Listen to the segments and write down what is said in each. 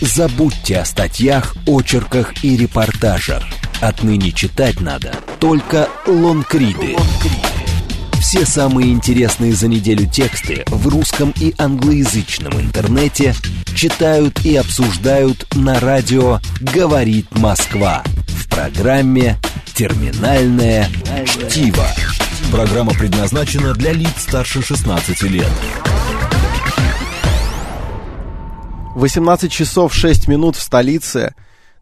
Забудьте о статьях, очерках и репортажах. Отныне читать надо только лонгриды. Все самые интересные за неделю тексты в русском и англоязычном интернете читают и обсуждают на радио «Говорит Москва» в программе «Терминальное чтиво». Программа предназначена для лиц старше 16 лет. 18 часов 6 минут в столице.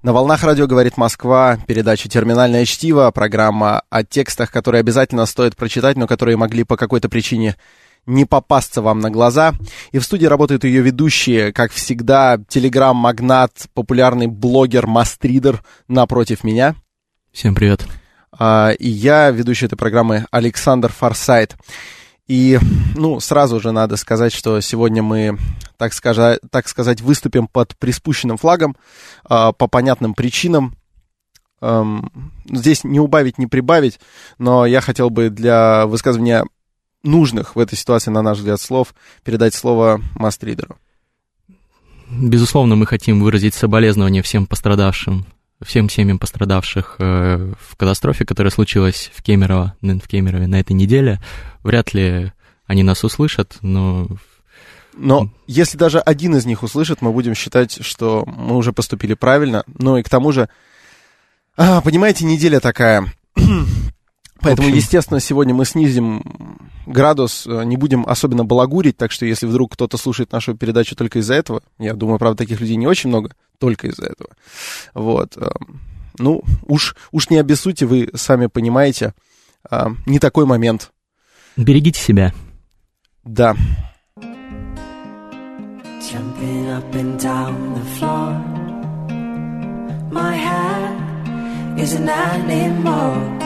На волнах радио «Говорит Москва», передача «Терминальное чтиво», программа о текстах, которые обязательно стоит прочитать, но которые могли по какой-то причине не попасться вам на глаза. И в студии работают ее ведущие, как всегда, телеграм-магнат, популярный блогер Мастридер напротив меня. Всем привет. А, и я, ведущий этой программы Александр Форсайт. И, ну, сразу же надо сказать, что сегодня мы, так сказать, так сказать выступим под приспущенным флагом э, по понятным причинам. Эм, здесь не убавить, не прибавить, но я хотел бы для высказывания нужных в этой ситуации, на наш взгляд, слов передать слово мастридеру. Безусловно, мы хотим выразить соболезнования всем пострадавшим всем семьям пострадавших э, в катастрофе, которая случилась в Кемерово, в Кемерове на этой неделе. Вряд ли они нас услышат, но... Но если даже один из них услышит, мы будем считать, что мы уже поступили правильно. Ну и к тому же, а, понимаете, неделя такая. Поэтому, общем... естественно, сегодня мы снизим градус, э, не будем особенно балагурить, так что если вдруг кто-то слушает нашу передачу только из-за этого, я думаю, правда, таких людей не очень много, только из-за этого. Вот. Э, ну, уж, уж не обессудьте, вы сами понимаете, э, не такой момент. Берегите себя. Да. Jumping up and down the floor My hair is an animal And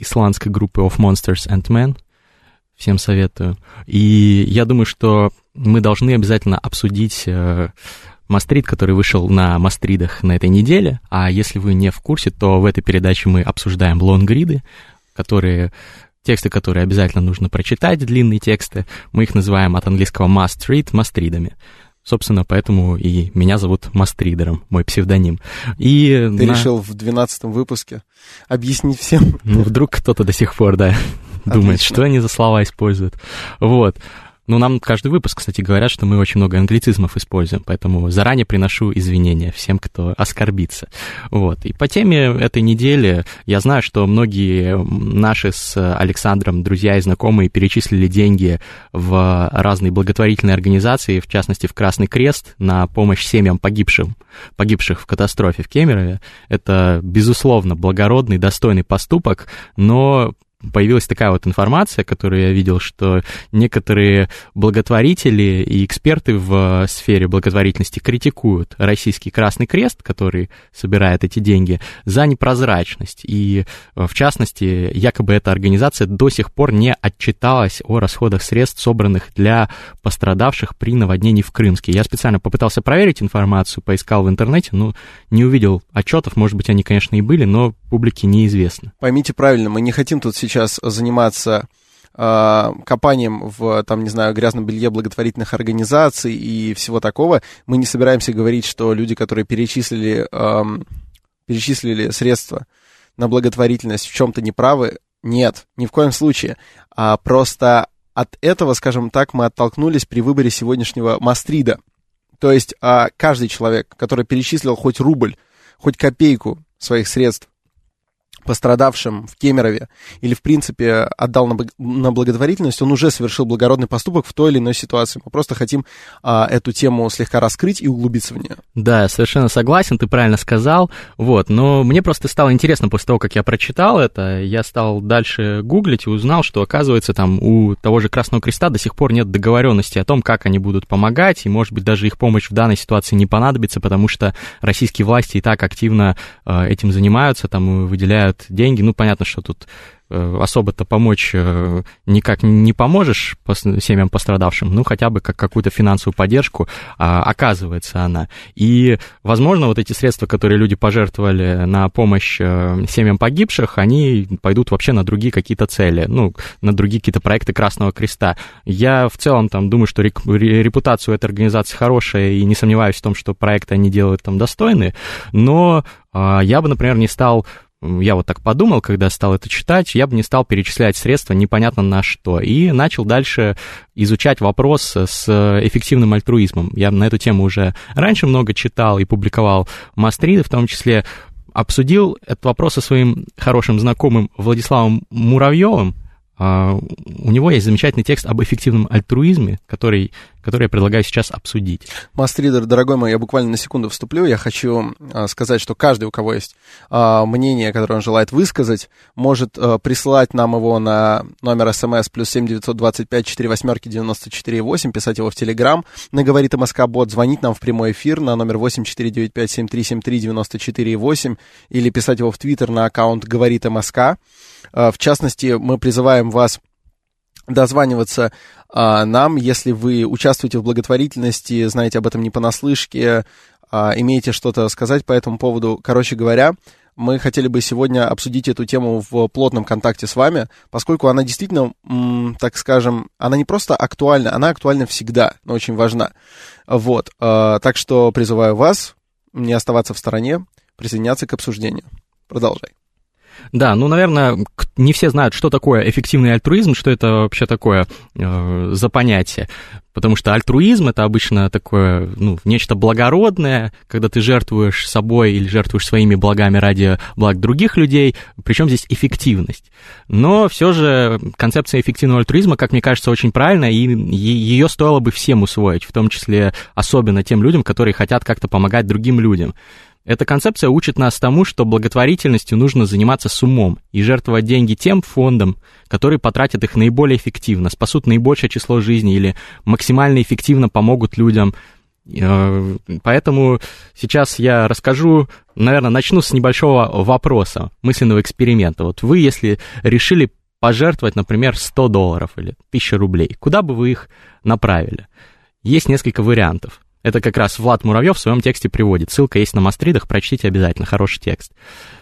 исландской группы Of Monsters and Men. Всем советую. И я думаю, что мы должны обязательно обсудить э, Мастрид, который вышел на Мастридах на этой неделе. А если вы не в курсе, то в этой передаче мы обсуждаем лонгриды, которые тексты, которые обязательно нужно прочитать, длинные тексты. Мы их называем от английского must read мастридами. Собственно, поэтому и меня зовут Мастридером, мой псевдоним. И Ты на... решил в двенадцатом выпуске объяснить всем? Ну, вдруг кто-то до сих пор, да, думает, что они за слова используют. Вот. Ну, нам каждый выпуск, кстати, говорят, что мы очень много англицизмов используем, поэтому заранее приношу извинения всем, кто оскорбится. Вот. И по теме этой недели я знаю, что многие наши с Александром друзья и знакомые перечислили деньги в разные благотворительные организации, в частности, в Красный Крест, на помощь семьям погибшим, погибших в катастрофе в Кемерове. Это, безусловно, благородный, достойный поступок, но появилась такая вот информация, которую я видел, что некоторые благотворители и эксперты в сфере благотворительности критикуют российский Красный Крест, который собирает эти деньги, за непрозрачность. И, в частности, якобы эта организация до сих пор не отчиталась о расходах средств, собранных для пострадавших при наводнении в Крымске. Я специально попытался проверить информацию, поискал в интернете, но не увидел отчетов, может быть, они, конечно, и были, но публике неизвестно. Поймите правильно, мы не хотим тут сейчас заниматься э, копанием в, там, не знаю, грязном белье благотворительных организаций и всего такого, мы не собираемся говорить, что люди, которые перечислили, э, перечислили средства на благотворительность, в чем-то неправы. Нет, ни в коем случае. А просто от этого, скажем так, мы оттолкнулись при выборе сегодняшнего Мастрида. То есть а, каждый человек, который перечислил хоть рубль, хоть копейку своих средств пострадавшим в Кемерове или, в принципе, отдал на, на благотворительность, он уже совершил благородный поступок в той или иной ситуации. Мы просто хотим а, эту тему слегка раскрыть и углубиться в нее. Да, совершенно согласен, ты правильно сказал. Вот, но мне просто стало интересно после того, как я прочитал это, я стал дальше гуглить и узнал, что, оказывается, там у того же Красного Креста до сих пор нет договоренности о том, как они будут помогать, и, может быть, даже их помощь в данной ситуации не понадобится, потому что российские власти и так активно э, этим занимаются, там выделяют деньги. Ну, понятно, что тут Э, особо-то помочь э, никак не поможешь семьям пострадавшим, ну, хотя бы как какую-то финансовую поддержку а, оказывается она. И, возможно, вот эти средства, которые люди пожертвовали на помощь э, семьям погибших, они пойдут вообще на другие какие-то цели, ну, на другие какие-то проекты Красного Креста. Я в целом там думаю, что репутация у этой организации хорошая, и не сомневаюсь в том, что проекты они делают там достойные, но а, я бы, например, не стал я вот так подумал, когда стал это читать, я бы не стал перечислять средства непонятно на что. И начал дальше изучать вопрос с эффективным альтруизмом. Я на эту тему уже раньше много читал и публиковал мастриды, в том числе обсудил этот вопрос со своим хорошим знакомым Владиславом Муравьевым, а, у него есть замечательный текст об эффективном альтруизме, который, который я предлагаю сейчас обсудить. Мастридер, дорогой мой, я буквально на секунду вступлю. Я хочу а, сказать, что каждый, у кого есть а, мнение, которое он желает высказать, может присылать нам его на номер смс плюс семь девятьсот двадцать пять четыре восьмерки девяносто четыре восемь, писать его в Телеграм, на говорит МСК Бот, звонить нам в прямой эфир на номер восемь четыре девять пять семь три семь три девяносто четыре восемь или писать его в Твиттер на аккаунт говорит МСК. В частности, мы призываем вас дозваниваться а, нам, если вы участвуете в благотворительности, знаете об этом не понаслышке, а, имеете что-то сказать по этому поводу. Короче говоря, мы хотели бы сегодня обсудить эту тему в плотном контакте с вами, поскольку она действительно, так скажем, она не просто актуальна, она актуальна всегда, но очень важна. Вот, а, так что призываю вас не оставаться в стороне, присоединяться к обсуждению. Продолжай. Да, ну, наверное, не все знают, что такое эффективный альтруизм, что это вообще такое э, за понятие. Потому что альтруизм это обычно такое, ну, нечто благородное, когда ты жертвуешь собой или жертвуешь своими благами ради благ других людей, причем здесь эффективность. Но все же концепция эффективного альтруизма, как мне кажется, очень правильная, и ее стоило бы всем усвоить, в том числе особенно тем людям, которые хотят как-то помогать другим людям. Эта концепция учит нас тому, что благотворительностью нужно заниматься с умом и жертвовать деньги тем фондам, которые потратят их наиболее эффективно, спасут наибольшее число жизней или максимально эффективно помогут людям. Э, поэтому сейчас я расскажу, наверное, начну с небольшого вопроса, мысленного эксперимента. Вот вы, если решили пожертвовать, например, 100 долларов или 1000 рублей, куда бы вы их направили? Есть несколько вариантов. Это как раз Влад Муравьев в своем тексте приводит. Ссылка есть на Мастридах, прочтите обязательно, хороший текст.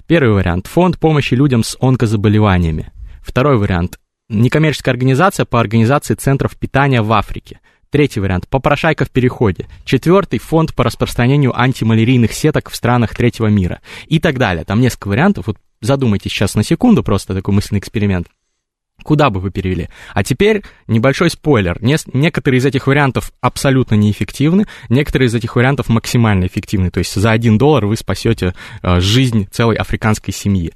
Первый вариант. Фонд помощи людям с онкозаболеваниями. Второй вариант. Некоммерческая организация по организации центров питания в Африке. Третий вариант. Попрошайка в переходе. Четвертый. Фонд по распространению антималярийных сеток в странах третьего мира. И так далее. Там несколько вариантов. Вот задумайтесь сейчас на секунду, просто такой мысленный эксперимент. Куда бы вы перевели? А теперь небольшой спойлер. Не, некоторые из этих вариантов абсолютно неэффективны, некоторые из этих вариантов максимально эффективны. То есть за один доллар вы спасете э, жизнь целой африканской семьи.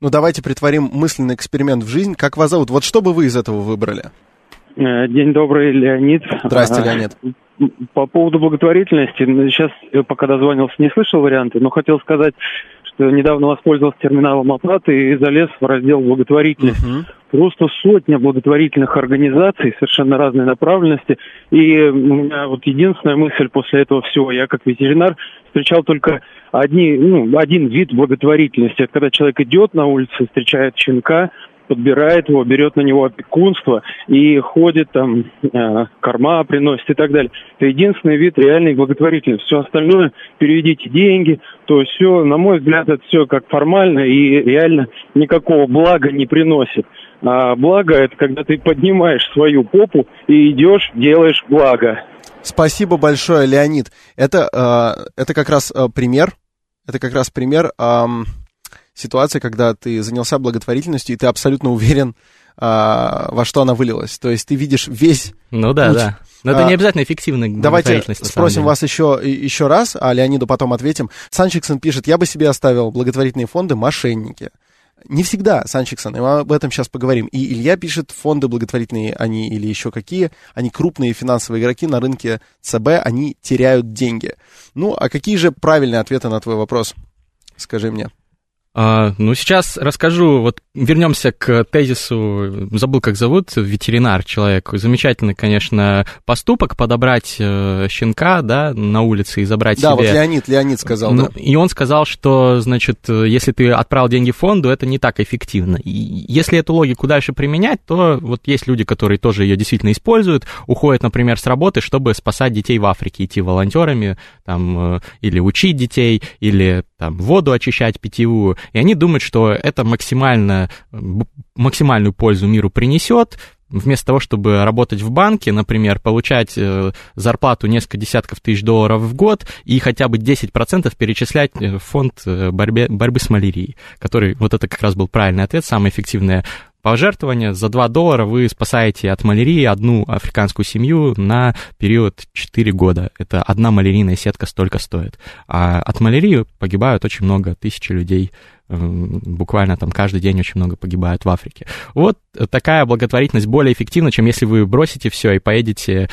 Ну давайте притворим мысленный эксперимент в жизнь. Как вас зовут? Вот что бы вы из этого выбрали? Э, день добрый, Леонид. Здрасте, Леонид. По поводу благотворительности, ну, сейчас, пока дозвонился, не слышал варианты, но хотел сказать, что недавно воспользовался терминалом оплаты и залез в раздел благотворительность. Uh-huh просто сотня благотворительных организаций, совершенно разной направленности. И у меня вот единственная мысль после этого всего, я как ветеринар встречал только одни, ну, один вид благотворительности. Это когда человек идет на улице, встречает щенка, подбирает его, берет на него опекунство и ходит там, э, корма приносит и так далее. Это единственный вид реальной благотворительности. Все остальное, переведите деньги, то все, на мой взгляд, это все как формально и реально никакого блага не приносит. А благо это когда ты поднимаешь свою попу и идешь, делаешь благо. Спасибо большое, Леонид. Это, э, это как раз э, пример, это как раз пример э, ситуации, когда ты занялся благотворительностью, и ты абсолютно уверен, э, во что она вылилась. То есть ты видишь весь Ну да, путь. да. Но это а, не обязательно эффективная Давайте спросим вас еще, еще раз, а Леониду потом ответим. Санчиксон пишет, я бы себе оставил благотворительные фонды «Мошенники». Не всегда, Санчиксон, и мы об этом сейчас поговорим. И Илья пишет, фонды благотворительные они или еще какие, они крупные финансовые игроки на рынке ЦБ, они теряют деньги. Ну, а какие же правильные ответы на твой вопрос? Скажи мне. А, ну, сейчас расскажу, вот вернемся к тезису, забыл, как зовут, ветеринар человек. Замечательный, конечно, поступок подобрать э, щенка, да, на улице и забрать да, себе. Да, вот Леонид, Леонид сказал, ну, да. И он сказал, что, значит, если ты отправил деньги фонду, это не так эффективно. И если эту логику дальше применять, то вот есть люди, которые тоже ее действительно используют, уходят, например, с работы, чтобы спасать детей в Африке, идти волонтерами, там, э, или учить детей, или там воду очищать питьевую и они думают, что это максимально, максимальную пользу миру принесет, вместо того, чтобы работать в банке, например, получать э, зарплату несколько десятков тысяч долларов в год и хотя бы 10% перечислять в фонд э, борьбе, борьбы с малярией, который, вот это как раз был правильный ответ, самое эффективное пожертвование. За 2 доллара вы спасаете от малярии одну африканскую семью на период 4 года. Это одна малярийная сетка столько стоит. А от малярии погибают очень много тысяч людей буквально там каждый день очень много погибают в Африке. Вот такая благотворительность более эффективна, чем если вы бросите все и поедете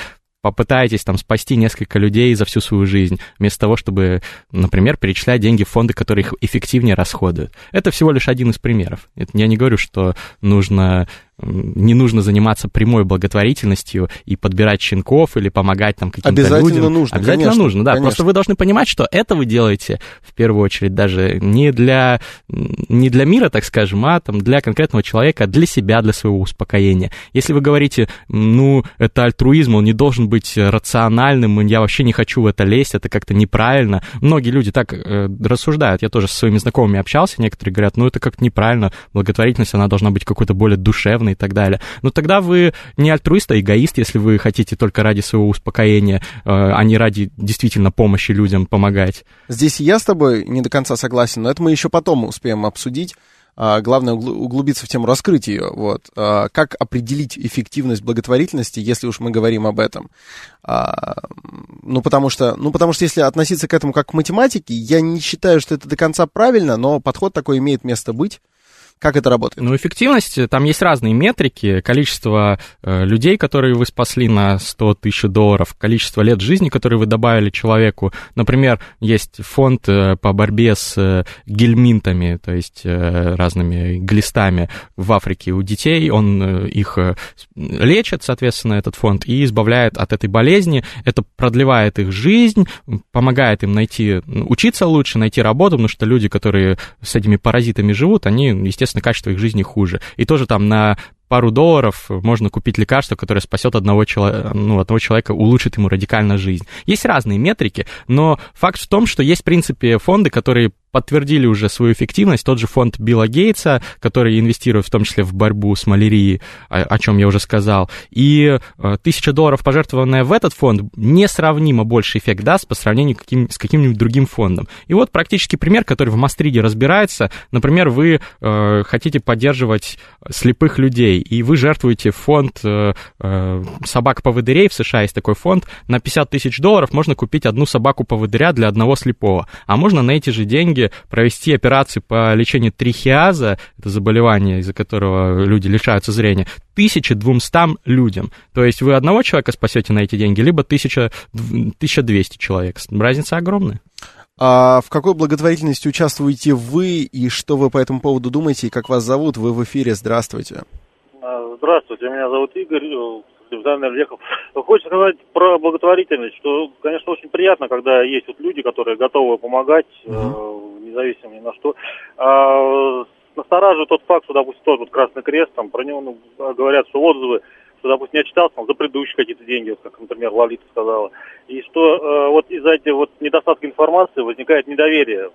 попытаетесь там спасти несколько людей за всю свою жизнь, вместо того, чтобы, например, перечислять деньги в фонды, которые их эффективнее расходуют. Это всего лишь один из примеров. Я не говорю, что нужно не нужно заниматься прямой благотворительностью и подбирать щенков или помогать там каким-то Обязательно людям. нужно, Обязательно конечно, нужно, да. конечно. Просто вы должны понимать, что это вы делаете в первую очередь даже не для, не для мира, так скажем, а там для конкретного человека, а для себя, для своего успокоения. Если вы говорите, ну, это альтруизм, он не должен быть рациональным, я вообще не хочу в это лезть, это как-то неправильно. Многие люди так э, рассуждают. Я тоже со своими знакомыми общался, некоторые говорят, ну, это как-то неправильно, благотворительность, она должна быть какой-то более душевной и так далее. Но тогда вы не альтруист, а эгоист, если вы хотите только ради своего успокоения, э, а не ради действительно помощи людям помогать. Здесь я с тобой не до конца согласен, но это мы еще потом успеем обсудить. А, главное углубиться в тему, раскрыть ее. Вот. А, как определить эффективность благотворительности, если уж мы говорим об этом? А, ну, потому что, ну, потому что если относиться к этому как к математике, я не считаю, что это до конца правильно, но подход такой имеет место быть. Как это работает? Ну, эффективность, там есть разные метрики. Количество э, людей, которые вы спасли на 100 тысяч долларов, количество лет жизни, которые вы добавили человеку. Например, есть фонд э, по борьбе с э, гельминтами, то есть э, разными глистами в Африке у детей. Он э, их э, лечит, соответственно, этот фонд, и избавляет от этой болезни. Это продлевает их жизнь, помогает им найти, учиться лучше, найти работу, потому что люди, которые с этими паразитами живут, они, естественно, естественно, качество их жизни хуже. И тоже там на пару долларов можно купить лекарство, которое спасет одного, чело... ну, одного человека, улучшит ему радикально жизнь. Есть разные метрики, но факт в том, что есть, в принципе, фонды, которые подтвердили уже свою эффективность. Тот же фонд Билла Гейтса, который инвестирует в том числе в борьбу с малярией, о, о чем я уже сказал. И э, тысяча долларов, пожертвованная в этот фонд, несравнимо больше эффект даст по сравнению каким, с каким-нибудь другим фондом. И вот практически пример, который в Мастриде разбирается. Например, вы э, хотите поддерживать слепых людей, и вы жертвуете фонд э, э, собак-поводырей, в США есть такой фонд, на 50 тысяч долларов можно купить одну собаку-поводыря для одного слепого. А можно на эти же деньги провести операцию по лечению трихиаза, это заболевание, из-за которого люди лишаются зрения, 1200 людям. То есть вы одного человека спасете на эти деньги, либо 1000, 1200 человек. Разница огромная. А в какой благотворительности участвуете вы, и что вы по этому поводу думаете, и как вас зовут? Вы в эфире, здравствуйте. А, здравствуйте, меня зовут Игорь, Замер Лехов. Хочется сказать про благотворительность, что, конечно, очень приятно, когда есть вот люди, которые готовы помогать, uh-huh. э, независимо ни на что. А, настораживает тот факт, что, допустим, тот вот Красный Крест, там про него ну, говорят, что отзывы, что, допустим, я читал там, за предыдущие какие-то деньги, вот, как, например, Лолита сказала, и что э, вот из-за этих вот недостатка информации возникает недоверие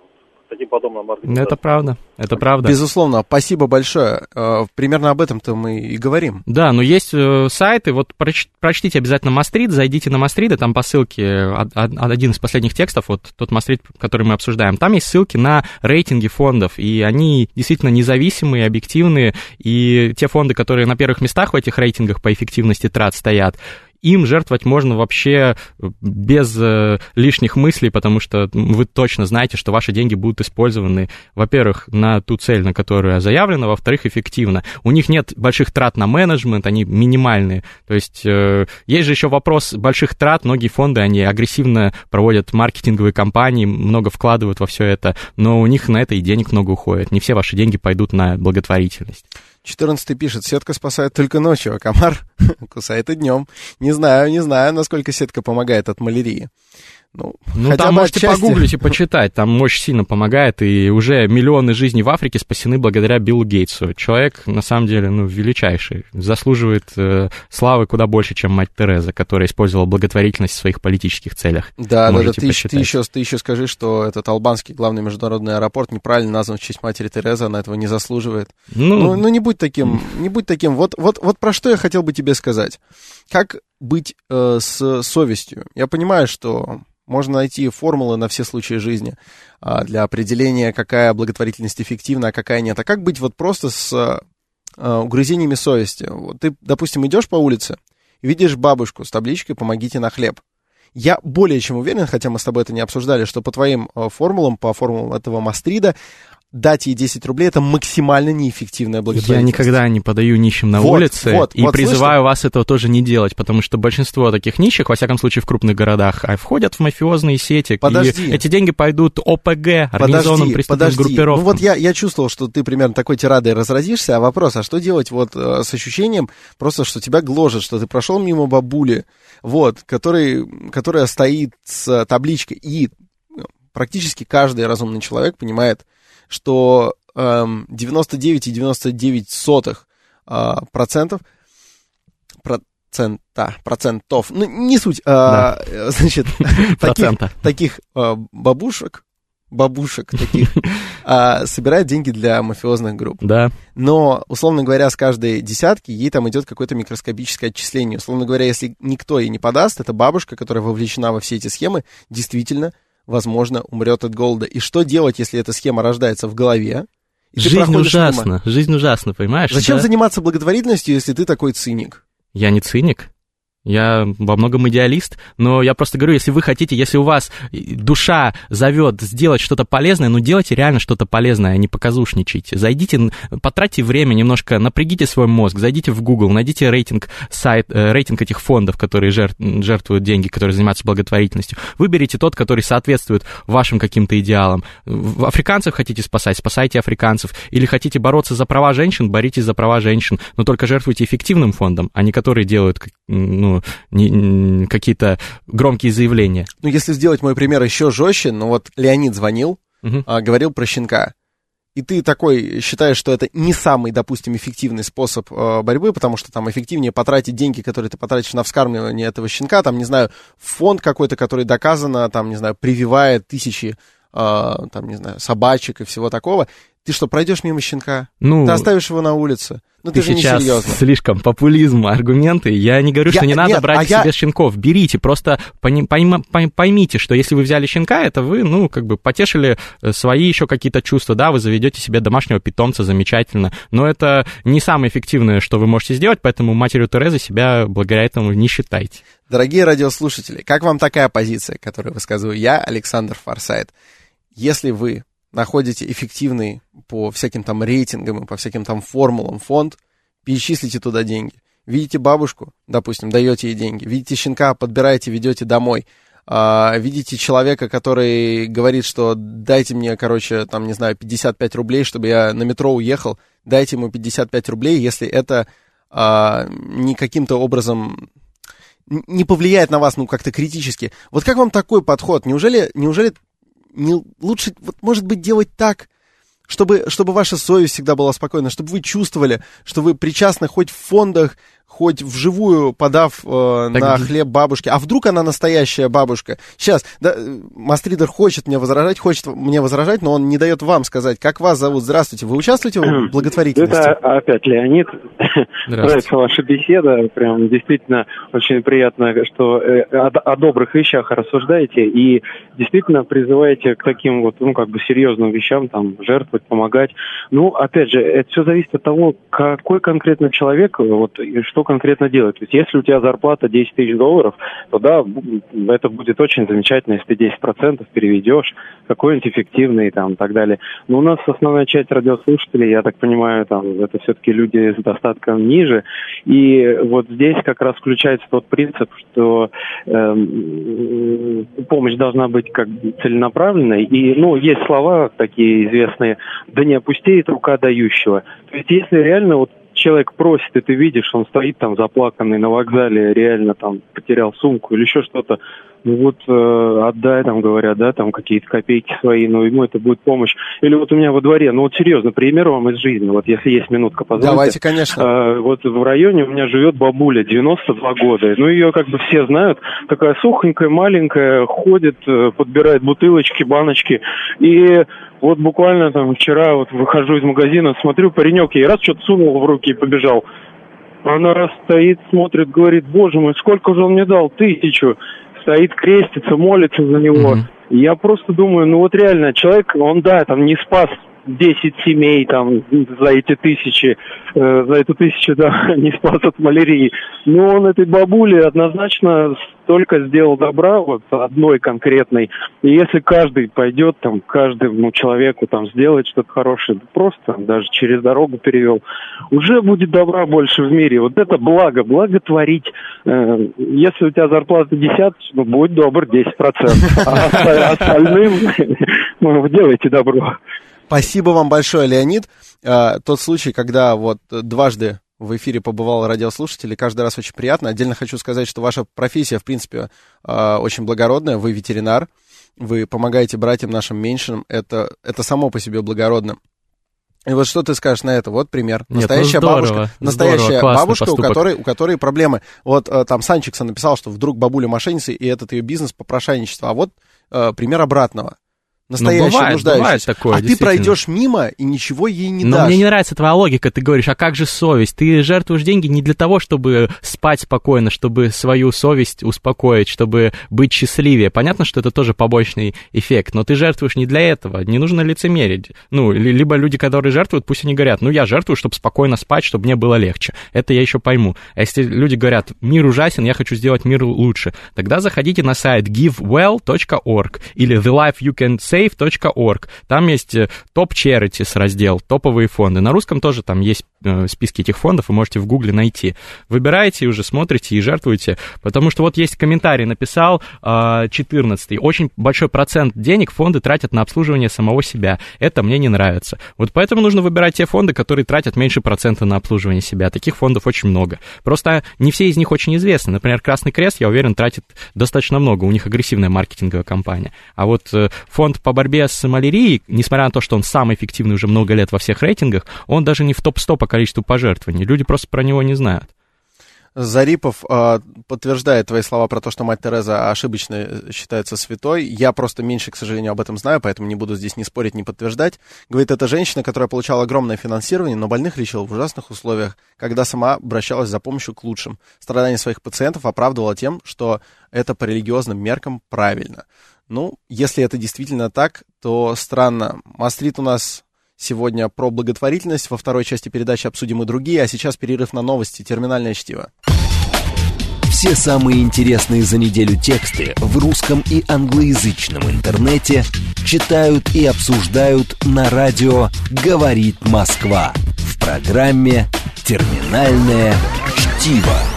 таким подобным организациям. Это правда, это правда. Безусловно, спасибо большое. Э, примерно об этом-то мы и говорим. Да, но есть э, сайты, вот прочтите обязательно Мастрит, зайдите на Мастрит, и там по ссылке, один из последних текстов, вот тот Мастрит, который мы обсуждаем, там есть ссылки на рейтинги фондов, и они действительно независимые, объективные, и те фонды, которые на первых местах в этих рейтингах по эффективности трат стоят, им жертвовать можно вообще без э, лишних мыслей, потому что вы точно знаете, что ваши деньги будут использованы, во-первых, на ту цель, на которую заявлено, во-вторых, эффективно. У них нет больших трат на менеджмент, они минимальные. То есть э, есть же еще вопрос больших трат. Многие фонды, они агрессивно проводят маркетинговые кампании, много вкладывают во все это, но у них на это и денег много уходит. Не все ваши деньги пойдут на благотворительность. 14 пишет, сетка спасает только ночью, а комар кусает и днем. Не знаю, не знаю, насколько сетка помогает от малярии. Ну, ну там можете отчасти... погуглить и почитать, там очень сильно помогает, и уже миллионы жизней в Африке спасены благодаря Биллу Гейтсу. Человек, на самом деле, ну, величайший, заслуживает э, славы куда больше, чем мать Тереза, которая использовала благотворительность в своих политических целях. Да, да, да, ты, ты, еще, ты еще скажи, что этот албанский главный международный аэропорт неправильно назван в честь матери Терезы, она этого не заслуживает. Ну, ну, ну не будь таким, не будь таким. Вот, вот, вот про что я хотел бы тебе сказать. Как быть э, с совестью? Я понимаю, что можно найти формулы на все случаи жизни а, для определения, какая благотворительность эффективна, а какая нет. А как быть вот просто с а, угрызениями совести? Вот ты, допустим, идешь по улице, видишь бабушку с табличкой «Помогите на хлеб». Я более чем уверен, хотя мы с тобой это не обсуждали, что по твоим а, формулам, по формулам этого Мастрида, дать ей 10 рублей, это максимально неэффективная благотворительность. Я никогда не подаю нищим на вот, улице, вот, и вот, призываю слышно? вас этого тоже не делать, потому что большинство таких нищих, во всяком случае в крупных городах, а входят в мафиозные сети, подожди. и эти деньги пойдут ОПГ, организованным подожди, преступным подожди. группировкам. Ну вот я, я чувствовал, что ты примерно такой тирадой разразишься, а вопрос, а что делать вот э, с ощущением просто, что тебя гложет, что ты прошел мимо бабули, вот, который, которая стоит с табличкой, и ну, практически каждый разумный человек понимает, что эм, 99,99 сотых э, процентов процента, процентов, ну, не суть, а, да. значит, таких, таких а, бабушек, бабушек таких, а, собирает деньги для мафиозных групп. Да. Но, условно говоря, с каждой десятки ей там идет какое-то микроскопическое отчисление. Условно говоря, если никто ей не подаст, эта бабушка, которая вовлечена во все эти схемы, действительно возможно, умрет от голода. И что делать, если эта схема рождается в голове? Жизнь ужасна, мимо? жизнь ужасна, понимаешь? Зачем да? заниматься благотворительностью, если ты такой циник? Я не циник. Я во многом идеалист, но я просто говорю, если вы хотите, если у вас душа зовет сделать что-то полезное, ну делайте реально что-то полезное, а не показушничайте. Зайдите, потратьте время немножко, напрягите свой мозг, зайдите в Google, найдите рейтинг сайт, э, рейтинг этих фондов, которые жертвуют деньги, которые занимаются благотворительностью. Выберите тот, который соответствует вашим каким-то идеалам. Африканцев хотите спасать, спасайте африканцев. Или хотите бороться за права женщин, боритесь за права женщин, но только жертвуйте эффективным фондом, а не которые делают ну, не, какие-то громкие заявления. Ну, если сделать мой пример еще жестче, ну вот Леонид звонил, угу. а, говорил про щенка. И ты такой считаешь, что это не самый, допустим, эффективный способ э, борьбы, потому что там эффективнее потратить деньги, которые ты потратишь на вскармливание этого щенка, там, не знаю, фонд какой-то, который доказано, там, не знаю, прививает тысячи, э, там, не знаю, собачек и всего такого. Ты что, пройдешь мимо щенка? Ну, ты оставишь его на улице? Ну, ты, ты же сейчас не слишком популизм, аргументы. Я не говорю, я, что не надо нет, брать а себе я... щенков. Берите, просто пойми, поймите, что если вы взяли щенка, это вы, ну, как бы потешили э, свои еще какие-то чувства, да, вы заведете себе домашнего питомца, замечательно. Но это не самое эффективное, что вы можете сделать, поэтому матерью Терезы себя благодаря этому не считайте. Дорогие радиослушатели, как вам такая позиция, которую высказываю я, Александр Форсайт? Если вы находите эффективный по всяким там рейтингам и по всяким там формулам фонд, перечислите туда деньги. Видите бабушку, допустим, даете ей деньги. Видите щенка, подбираете, ведете домой. А, видите человека, который говорит, что дайте мне, короче, там, не знаю, 55 рублей, чтобы я на метро уехал. Дайте ему 55 рублей, если это а, не каким-то образом не повлияет на вас, ну, как-то критически. Вот как вам такой подход? Неужели, неужели не лучше, вот, может быть, делать так, чтобы, чтобы ваша совесть всегда была спокойна, чтобы вы чувствовали, что вы причастны хоть в фондах, хоть вживую подав э, на хлеб бабушке. А вдруг она настоящая бабушка? Сейчас, да, Мастридер хочет мне возражать, хочет мне возражать, но он не дает вам сказать, как вас зовут. Здравствуйте, вы участвуете в благотворительности? Это опять Леонид. Нравится ваша беседа. Прям действительно очень приятно, что э, о, о добрых вещах рассуждаете и действительно призываете к таким вот, ну, как бы серьезным вещам, там, жертвовать, помогать. Ну, опять же, это все зависит от того, какой конкретно человек, вот, и что конкретно делать. То есть если у тебя зарплата 10 тысяч долларов, то да, это будет очень замечательно, если ты 10% переведешь, какой-нибудь эффективный там и так далее. Но у нас основная часть радиослушателей, я так понимаю, там это все-таки люди с достатком ниже. И вот здесь как раз включается тот принцип, что э, помощь должна быть как целенаправленной. И, ну, есть слова такие известные, да не опустеет рука дающего. То есть если реально вот человек просит, и ты видишь, он стоит там заплаканный на вокзале, реально там потерял сумку или еще что-то, ну вот э, отдай, там говорят, да, там какие-то копейки свои, но ему это будет помощь. Или вот у меня во дворе, ну вот серьезно, пример вам из жизни, вот если есть минутка, позвольте. Давайте, конечно. Э, вот в районе у меня живет бабуля, 92 года, ну ее как бы все знают, такая сухонькая, маленькая, ходит, э, подбирает бутылочки, баночки, и вот буквально там вчера вот выхожу из магазина, смотрю, паренек ей раз что-то сунул в руки и побежал. Она раз стоит, смотрит, говорит, боже мой, сколько же он мне дал? Тысячу стоит, крестится, молится за него. Mm-hmm. Я просто думаю, ну вот реально, человек, он, да, там не спас 10 семей там за эти тысячи, э, за эту тысячу, да, не спас от малярии. Но он этой бабуле однозначно столько сделал добра, вот одной конкретной. И если каждый пойдет, там, каждому человеку там сделать что-то хорошее, просто даже через дорогу перевел, уже будет добра больше в мире. Вот это благо, благотворить. Э, если у тебя зарплата 10, ну, будь добр, 10%. А остальным ну, делайте добро. Спасибо вам большое, Леонид. А, тот случай, когда вот дважды в эфире побывал радиослушатель, и каждый раз очень приятно. Отдельно хочу сказать, что ваша профессия, в принципе, а, очень благородная. Вы ветеринар, вы помогаете братьям нашим меньшим. Это, это само по себе благородно. И вот что ты скажешь на это? Вот пример. Нет, настоящая ну здорово, бабушка, настоящая здорово, бабушка, у которой, у которой проблемы. Вот э, там Санчиксон написал, что вдруг бабуля мошенница, и этот ее бизнес попрошайничество. А вот э, пример обратного. Настоящая Ну, бывает, нуждающаяся. бывает такое, а ты пройдешь мимо и ничего ей не Но дашь. мне не нравится твоя логика. Ты говоришь, а как же совесть? Ты жертвуешь деньги не для того, чтобы спать спокойно, чтобы свою совесть успокоить, чтобы быть счастливее. Понятно, что это тоже побочный эффект, но ты жертвуешь не для этого. Не нужно лицемерить. Ну, ли- либо люди, которые жертвуют, пусть они говорят, ну, я жертвую, чтобы спокойно спать, чтобы мне было легче. Это я еще пойму. А если люди говорят, мир ужасен, я хочу сделать мир лучше, тогда заходите на сайт givewell.org или thelifeyoucansave.org. Там есть э, топ charities раздел, топовые фонды. На русском тоже там есть э, списки этих фондов, вы можете в гугле найти. Выбираете и уже смотрите и жертвуете, потому что вот есть комментарий, написал э, 14 очень большой процент денег фонды тратят на обслуживание самого себя. Это мне не нравится. Вот поэтому нужно выбирать те фонды, которые тратят меньше процента на обслуживание себя. Таких фондов очень много. Просто не все из них очень известны. Например, Красный Крест, я уверен, тратит достаточно много. У них агрессивная маркетинговая кампания. А вот э, фонд по борьбе с малярией, несмотря на то, что он самый эффективный уже много лет во всех рейтингах, он даже не в топ-100 по количеству пожертвований. Люди просто про него не знают. Зарипов э, подтверждает твои слова про то, что мать Тереза ошибочно э, считается святой. Я просто меньше, к сожалению, об этом знаю, поэтому не буду здесь ни спорить, ни подтверждать. Говорит, это женщина, которая получала огромное финансирование, но больных лечила в ужасных условиях, когда сама обращалась за помощью к лучшим. Страдания своих пациентов оправдывала тем, что это по религиозным меркам правильно. Ну, если это действительно так, то странно. Мастрит у нас сегодня про благотворительность. Во второй части передачи обсудим и другие, а сейчас перерыв на новости. Терминальное чтиво. Все самые интересные за неделю тексты в русском и англоязычном интернете читают и обсуждают на радио «Говорит Москва» в программе «Терминальное чтиво».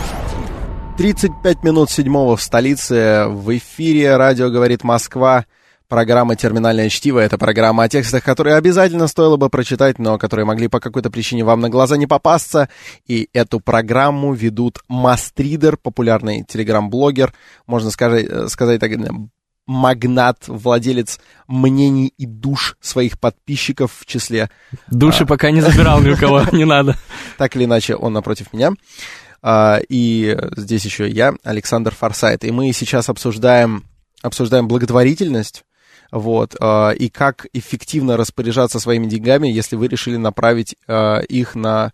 35 минут седьмого в столице. В эфире радио «Говорит Москва». Программа «Терминальное чтиво» — это программа о текстах, которые обязательно стоило бы прочитать, но которые могли по какой-то причине вам на глаза не попасться. И эту программу ведут Мастридер, популярный телеграм-блогер, можно сказать, сказать так, магнат, владелец мнений и душ своих подписчиков в числе. Души а... пока не забирал ни у кого, не надо. Так или иначе, он напротив меня. И здесь еще я, Александр Форсайт. И мы сейчас обсуждаем, обсуждаем благотворительность, вот, и как эффективно распоряжаться своими деньгами, если вы решили направить их на,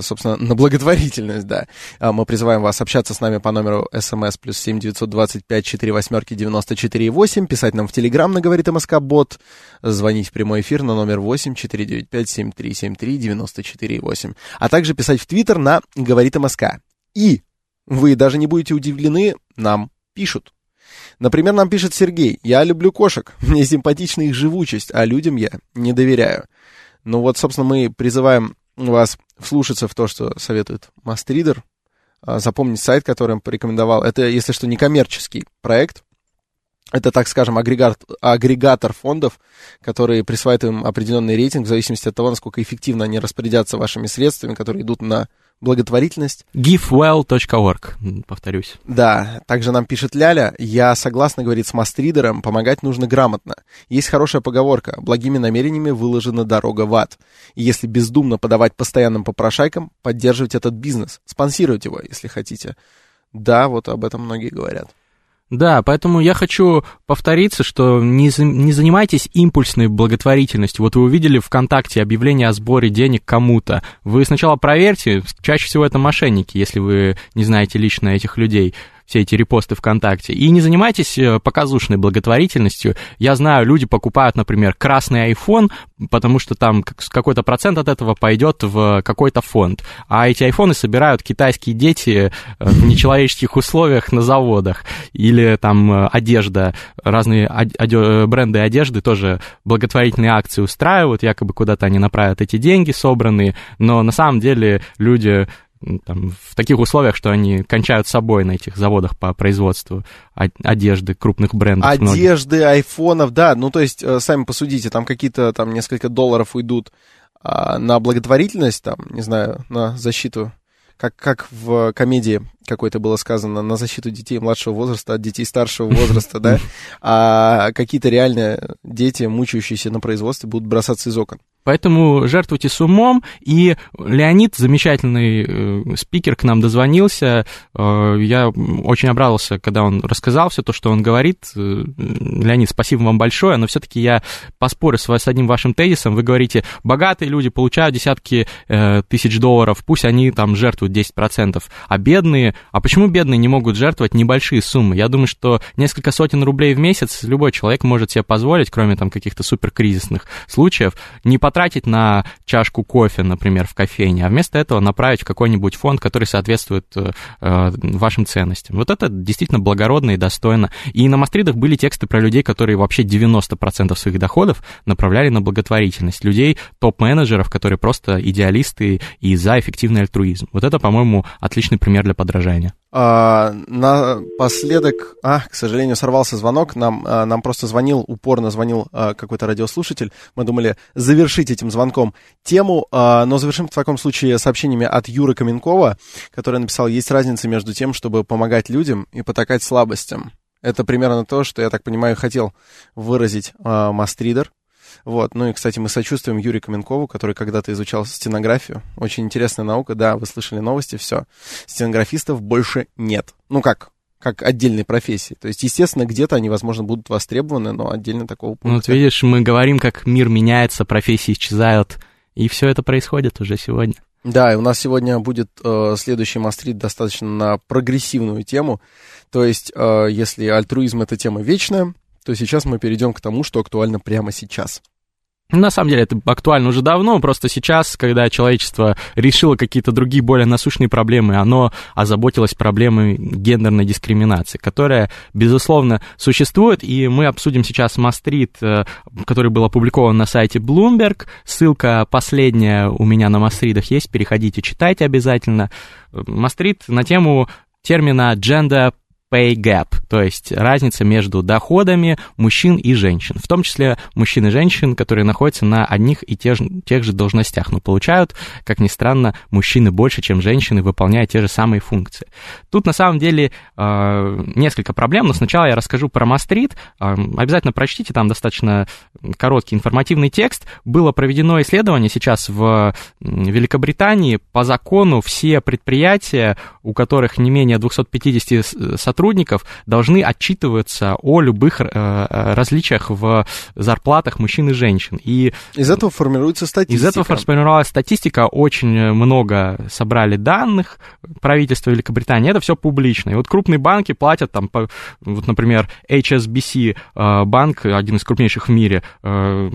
собственно, на благотворительность, да. Мы призываем вас общаться с нами по номеру смс плюс семь девятьсот двадцать пять четыре восьмерки девяносто четыре восемь, писать нам в Телеграм на говорит МСК Бот, звонить в прямой эфир на номер восемь четыре девять пять семь три семь три девяносто четыре восемь, а также писать в Твиттер на говорит МСК. И вы даже не будете удивлены, нам пишут. Например, нам пишет Сергей, я люблю кошек, мне симпатична их живучесть, а людям я не доверяю. Ну вот, собственно, мы призываем вас вслушаться в то, что советует Мастридер, а, запомнить сайт, который он порекомендовал. Это, если что, не коммерческий проект, это, так скажем, агрегат, агрегатор фондов, которые присваивают им определенный рейтинг в зависимости от того, насколько эффективно они распорядятся вашими средствами, которые idут на благотворительность. givewell.org, повторюсь. Да, также нам пишет Ляля, я согласна, говорит, с мастридером, помогать нужно грамотно. Есть хорошая поговорка, благими намерениями выложена дорога в ад. И если бездумно подавать постоянным попрошайкам, поддерживать этот бизнес, спонсировать его, если хотите. Да, вот об этом многие говорят. Да, поэтому я хочу повториться, что не, не занимайтесь импульсной благотворительностью. Вот вы увидели ВКонтакте объявление о сборе денег кому-то. Вы сначала проверьте, чаще всего это мошенники, если вы не знаете лично этих людей все эти репосты ВКонтакте. И не занимайтесь э, показушной благотворительностью. Я знаю, люди покупают, например, красный iPhone, потому что там какой-то процент от этого пойдет в какой-то фонд. А эти айфоны собирают китайские дети э, в нечеловеческих условиях на заводах. Или там э, одежда, разные бренды одежды тоже благотворительные акции устраивают, якобы куда-то они направят эти деньги собранные, но на самом деле люди там, в таких условиях, что они кончают собой на этих заводах по производству одежды крупных брендов. Одежды, многих. айфонов, да, ну то есть, э, сами посудите, там какие-то там несколько долларов уйдут а, на благотворительность, там, не знаю, на защиту, как, как в комедии какой-то было сказано, на защиту детей младшего возраста от детей старшего возраста, да, а какие-то реальные дети, мучающиеся на производстве, будут бросаться из окон. Поэтому жертвуйте с умом. И Леонид, замечательный э, спикер, к нам дозвонился. Э, я очень обрадовался, когда он рассказал все то, что он говорит. Э, Леонид, спасибо вам большое, но все-таки я поспорю с, с одним вашим тезисом. Вы говорите, богатые люди получают десятки э, тысяч долларов, пусть они там жертвуют 10%, а бедные, а почему бедные не могут жертвовать небольшие суммы? Я думаю, что несколько сотен рублей в месяц любой человек может себе позволить, кроме там каких-то суперкризисных случаев, не потратить потратить на чашку кофе, например, в кофейне, а вместо этого направить в какой-нибудь фонд, который соответствует э, э вашим ценностям. Вот это действительно благородно и достойно. И на Мастридах были тексты про людей, которые вообще 90% своих доходов направляли на благотворительность. Людей, топ-менеджеров, которые просто идеалисты и за эффективный альтруизм. Вот это, по-моему, отличный пример для подражания. А, напоследок, а, к сожалению, сорвался звонок. Нам, а, нам просто звонил, упорно звонил а, какой-то радиослушатель. Мы думали завершить этим звонком тему, а, но завершим в таком случае сообщениями от Юры Каменкова, который написал, есть разница между тем, чтобы помогать людям и потакать слабостям. Это примерно то, что, я так понимаю, хотел выразить а, Мастридер. Вот. Ну и, кстати, мы сочувствуем Юрию Каменкову, который когда-то изучал стенографию. Очень интересная наука, да, вы слышали новости, все. Стенографистов больше нет. Ну как, как отдельной профессии. То есть, естественно, где-то они, возможно, будут востребованы, но отдельно такого пункта. Ну, вот видишь, мы говорим, как мир меняется, профессии исчезают, и все это происходит уже сегодня. Да, и у нас сегодня будет э, следующий мастрит достаточно на прогрессивную тему. То есть, э, если альтруизм это тема вечная, то сейчас мы перейдем к тому, что актуально прямо сейчас. На самом деле это актуально уже давно, просто сейчас, когда человечество решило какие-то другие более насущные проблемы, оно озаботилось проблемой гендерной дискриминации, которая, безусловно, существует, и мы обсудим сейчас Мастрит, э, который был опубликован на сайте Bloomberg, ссылка последняя у меня на Мастридах есть, переходите, читайте обязательно. Мастрит на тему термина gender pay gap, то есть разница между доходами мужчин и женщин, в том числе мужчин и женщин, которые находятся на одних и тех тех же должностях, но получают, как ни странно, мужчины больше, чем женщины, выполняя те же самые функции. Тут на самом деле э, несколько проблем, но сначала я расскажу про Мастрит. Э, обязательно прочтите, там достаточно короткий информативный текст. Было проведено исследование сейчас в Великобритании. По закону все предприятия, у которых не менее 250 сотрудников, сотрудников должны отчитываться о любых различиях в зарплатах мужчин и женщин. И из этого формируется статистика. Из этого формировалась статистика, очень много собрали данных правительства Великобритании, это все публично. И вот крупные банки платят там, вот, например, HSBC банк, один из крупнейших в мире,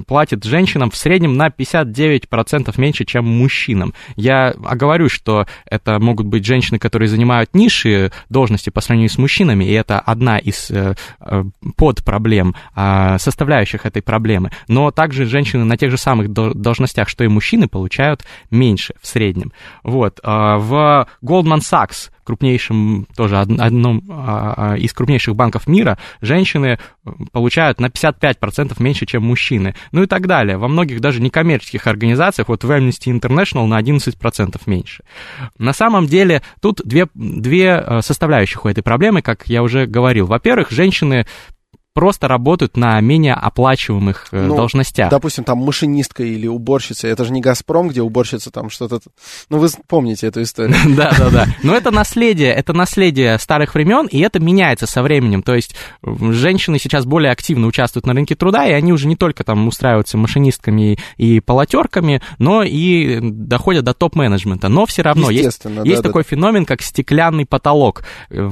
платит женщинам в среднем на 59% меньше, чем мужчинам. Я оговорюсь, что это могут быть женщины, которые занимают низшие должности по сравнению с мужчинами, и это одна из э, э, подпроблем, а, составляющих этой проблемы. Но также женщины на тех же самых должностях, что и мужчины, получают меньше в среднем. Вот. А, в Goldman Sachs крупнейшим, тоже одном а, а, из крупнейших банков мира, женщины э, получают на 55% меньше, чем мужчины. Ну и так далее. Во многих даже некоммерческих организациях, вот в Amnesty International на 11% меньше. На самом деле тут две, две э, составляющих у этой проблемы, как я уже говорил. Во-первых, женщины просто работают на менее оплачиваемых э, ну, должностях. Допустим, там машинистка или уборщица. Это же не «Газпром», где уборщица там что-то... Ну, вы помните эту историю. Да-да-да. Но это наследие, это наследие старых времен, и это меняется со временем. То есть женщины сейчас более активно участвуют на рынке труда, и они уже не только там устраиваются машинистками и полотерками, но и доходят до топ-менеджмента. Но все равно есть, есть такой феномен, как стеклянный потолок, э,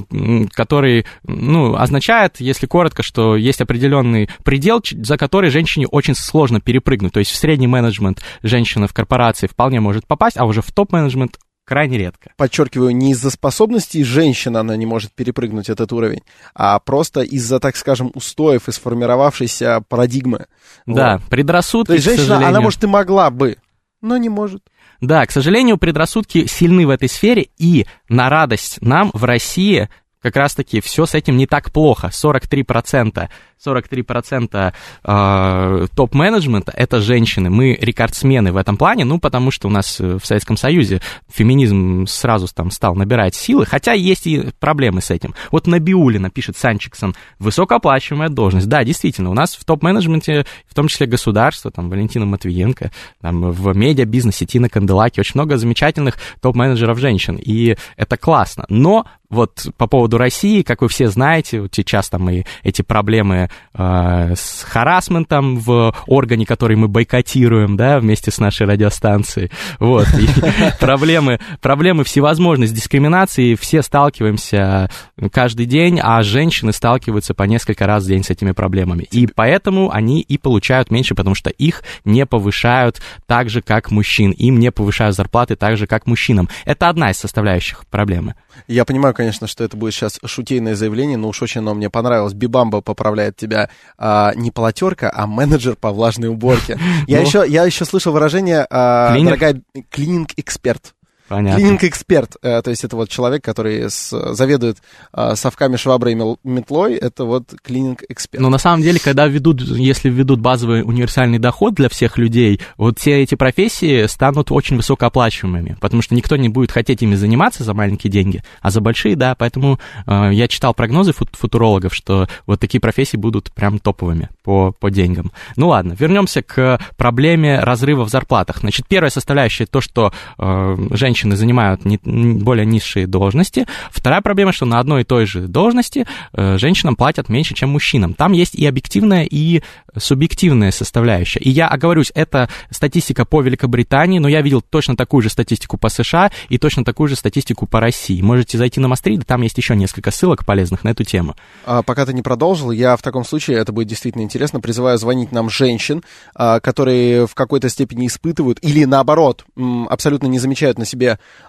который, ну, означает, если коротко, что есть определенный предел, за который женщине очень сложно перепрыгнуть. То есть в средний менеджмент женщина в корпорации вполне может попасть, а уже в топ-менеджмент крайне редко. Подчеркиваю, не из-за способностей женщина она не может перепрыгнуть этот уровень, а просто из-за, так скажем, устоев и сформировавшейся парадигмы. Да, вот. предрассудки, То есть женщина, она, может, и могла бы, но не может. Да, к сожалению, предрассудки сильны в этой сфере, и на радость нам в России как раз-таки все с этим не так плохо. 43% 43% э, топ-менеджмента — это женщины. Мы рекордсмены в этом плане, ну, потому что у нас э, в Советском Союзе феминизм сразу там стал набирать силы, хотя есть и проблемы с этим. Вот Набиулина, пишет Санчиксон, высокооплачиваемая должность. Да, действительно, у нас в топ-менеджменте, в том числе государство, там, Валентина Матвиенко, там, в медиа-бизнесе Тина Канделаки, очень много замечательных топ-менеджеров женщин, и это классно. Но вот по поводу России, как вы все знаете, вот сейчас там и эти проблемы э, с харасментом в органе, который мы бойкотируем, да, вместе с нашей радиостанцией. Вот. Проблемы, проблемы всевозможной с дискриминацией, все сталкиваемся каждый день, а женщины сталкиваются по несколько раз в день с этими проблемами. И поэтому они и получают меньше, потому что их не повышают так же, как мужчин. Им не повышают зарплаты так же, как мужчинам. Это одна из составляющих проблемы. Я понимаю, конечно, что это будет сейчас шутейное заявление, но уж очень оно мне понравилось. Бибамба поправляет тебя а, не полотерка, а менеджер по влажной уборке. Я, ну, еще, я еще слышал выражение, а, дорогая, клининг-эксперт. Понятно. Клининг-эксперт, э, то есть это вот человек, который с, заведует э, совками, шваброй и метлой, это вот клининг-эксперт. Но на самом деле, когда ведут, если введут базовый универсальный доход для всех людей, вот все эти профессии станут очень высокооплачиваемыми, потому что никто не будет хотеть ими заниматься за маленькие деньги, а за большие, да, поэтому э, я читал прогнозы фут футурологов, что вот такие профессии будут прям топовыми по, по деньгам. Ну ладно, вернемся к проблеме разрыва в зарплатах. Значит, первая составляющая то, что э, женщины женщины занимают не, более низшие должности. Вторая проблема, что на одной и той же должности э, женщинам платят меньше, чем мужчинам. Там есть и объективная, и субъективная составляющая. И я оговорюсь, это статистика по Великобритании, но я видел точно такую же статистику по США и точно такую же статистику по России. Можете зайти на Мастрида, там есть еще несколько ссылок полезных на эту тему. А, пока ты не продолжил, я в таком случае, это будет действительно интересно, призываю звонить нам женщин, а, которые в какой-то степени испытывают или наоборот абсолютно не замечают на себе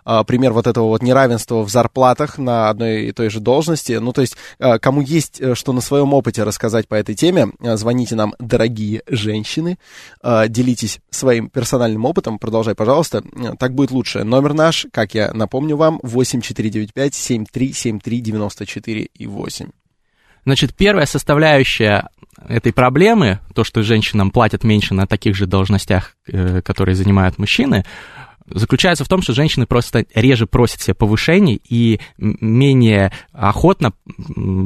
а, пример вот этого вот неравенства в зарплатах на одной и той же должности. Ну, то есть, а, кому есть э, что на своем опыте рассказать по этой теме, а, звоните нам, дорогие женщины, делитесь своим персональным опытом, продолжай, пожалуйста, так будет лучше. Номер наш, как я напомню вам, 8495 7373 94 и 8. Значит, первая составляющая этой проблемы, то, что женщинам платят меньше на таких же должностях, э, которые занимают мужчины, заключается в том, что женщины просто реже просят себе повышений и менее охотно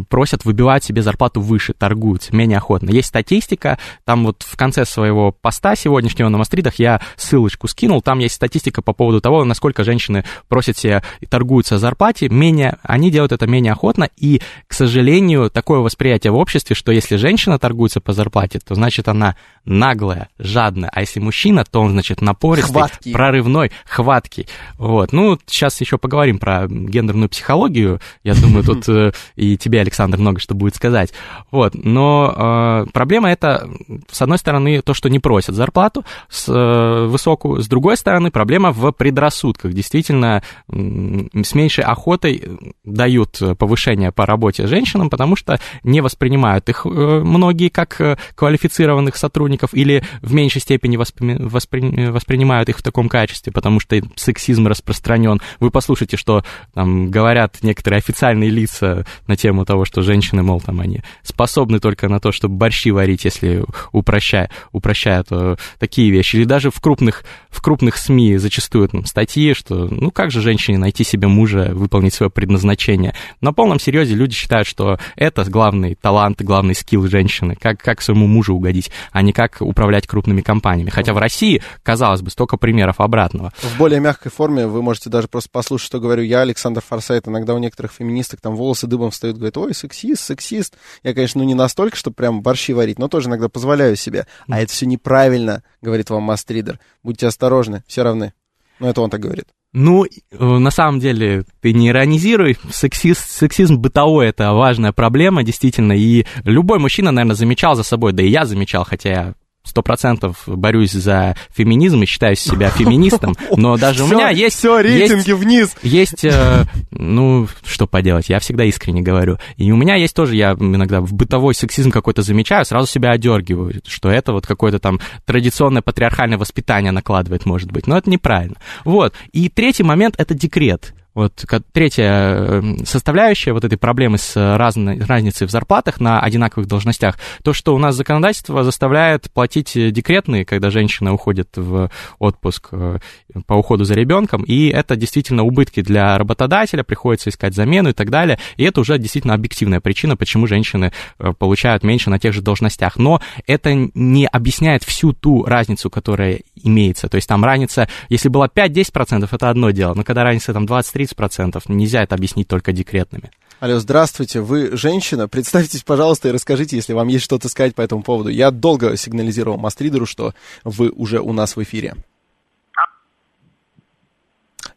просят выбивать себе зарплату выше, торгуются менее охотно. Есть статистика, там вот в конце своего поста сегодняшнего на Мастридах я ссылочку скинул, там есть статистика по поводу того, насколько женщины просят себе и торгуются о зарплате, менее, они делают это менее охотно, и, к сожалению, такое восприятие в обществе, что если женщина торгуется по зарплате, то значит она наглая, жадная, а если мужчина, то он, значит, напористый, Хваткий. прорывной, хваткий. Вот. Ну, сейчас еще поговорим про гендерную психологию. Я думаю, тут э, и тебе, Александр, много что будет сказать. Вот. Но э, проблема это, с одной стороны, то, что не просят зарплату э, высокую, с другой стороны, проблема в предрассудках. Действительно, с меньшей охотой дают повышение по работе женщинам, потому что не воспринимают их многие как квалифицированных сотрудников или в меньшей степени воспри... Воспри... воспринимают их в таком качестве, потому что сексизм распространен. Вы послушайте, что там говорят некоторые официальные лица на тему того, что женщины, мол, там они способны только на то, чтобы борщи варить, если упрощая, упрощая то такие вещи. Или даже в крупных, в крупных СМИ зачастую там, статьи, что ну как же женщине найти себе мужа, выполнить свое предназначение. На полном серьезе люди считают, что это главный талант, главный скилл женщины, как, как своему мужу угодить, а не как управлять крупными компаниями. Хотя в России, казалось бы, столько примеров обратного. В более мягкой форме вы можете даже просто послушать, что говорю я, Александр Форсайт. Иногда у некоторых феминисток там волосы дыбом встают, говорят, ой, сексист, сексист. Я, конечно, ну не настолько, чтобы прям борщи варить, но тоже иногда позволяю себе. А это все неправильно, говорит вам мастридер. Будьте осторожны, все равны. Ну, это он так говорит. Ну, э, на самом деле, ты не иронизируй. Сексизм, сексизм бытовой — это важная проблема, действительно. И любой мужчина, наверное, замечал за собой, да и я замечал, хотя я сто процентов борюсь за феминизм и считаю себя феминистом, но даже у меня есть... Все, рейтинги вниз! Есть, э, ну, что поделать, я всегда искренне говорю. И у меня есть тоже, я иногда в бытовой сексизм какой-то замечаю, сразу себя одергиваю, что это вот какое-то там традиционное патриархальное воспитание накладывает, может быть, но это неправильно. Вот. И третий момент — это декрет. Вот третья эм, составляющая вот этой проблемы с разной, разницей в зарплатах на одинаковых должностях, то, что у нас законодательство заставляет платить декретные, когда женщина уходит в отпуск э, по уходу за ребенком, и это действительно убытки для работодателя, приходится искать замену и так далее, и это уже действительно объективная причина, почему женщины э, получают меньше на тех же должностях. Но это не объясняет всю ту разницу, которая имеется. То есть там разница, если была 5-10%, это одно дело, но когда разница там 20-30%, 30%. Нельзя это объяснить только декретными. Алло, здравствуйте, вы женщина? Представьтесь, пожалуйста, и расскажите, если вам есть что-то сказать по этому поводу. Я долго сигнализировал Мастридеру, что вы уже у нас в эфире.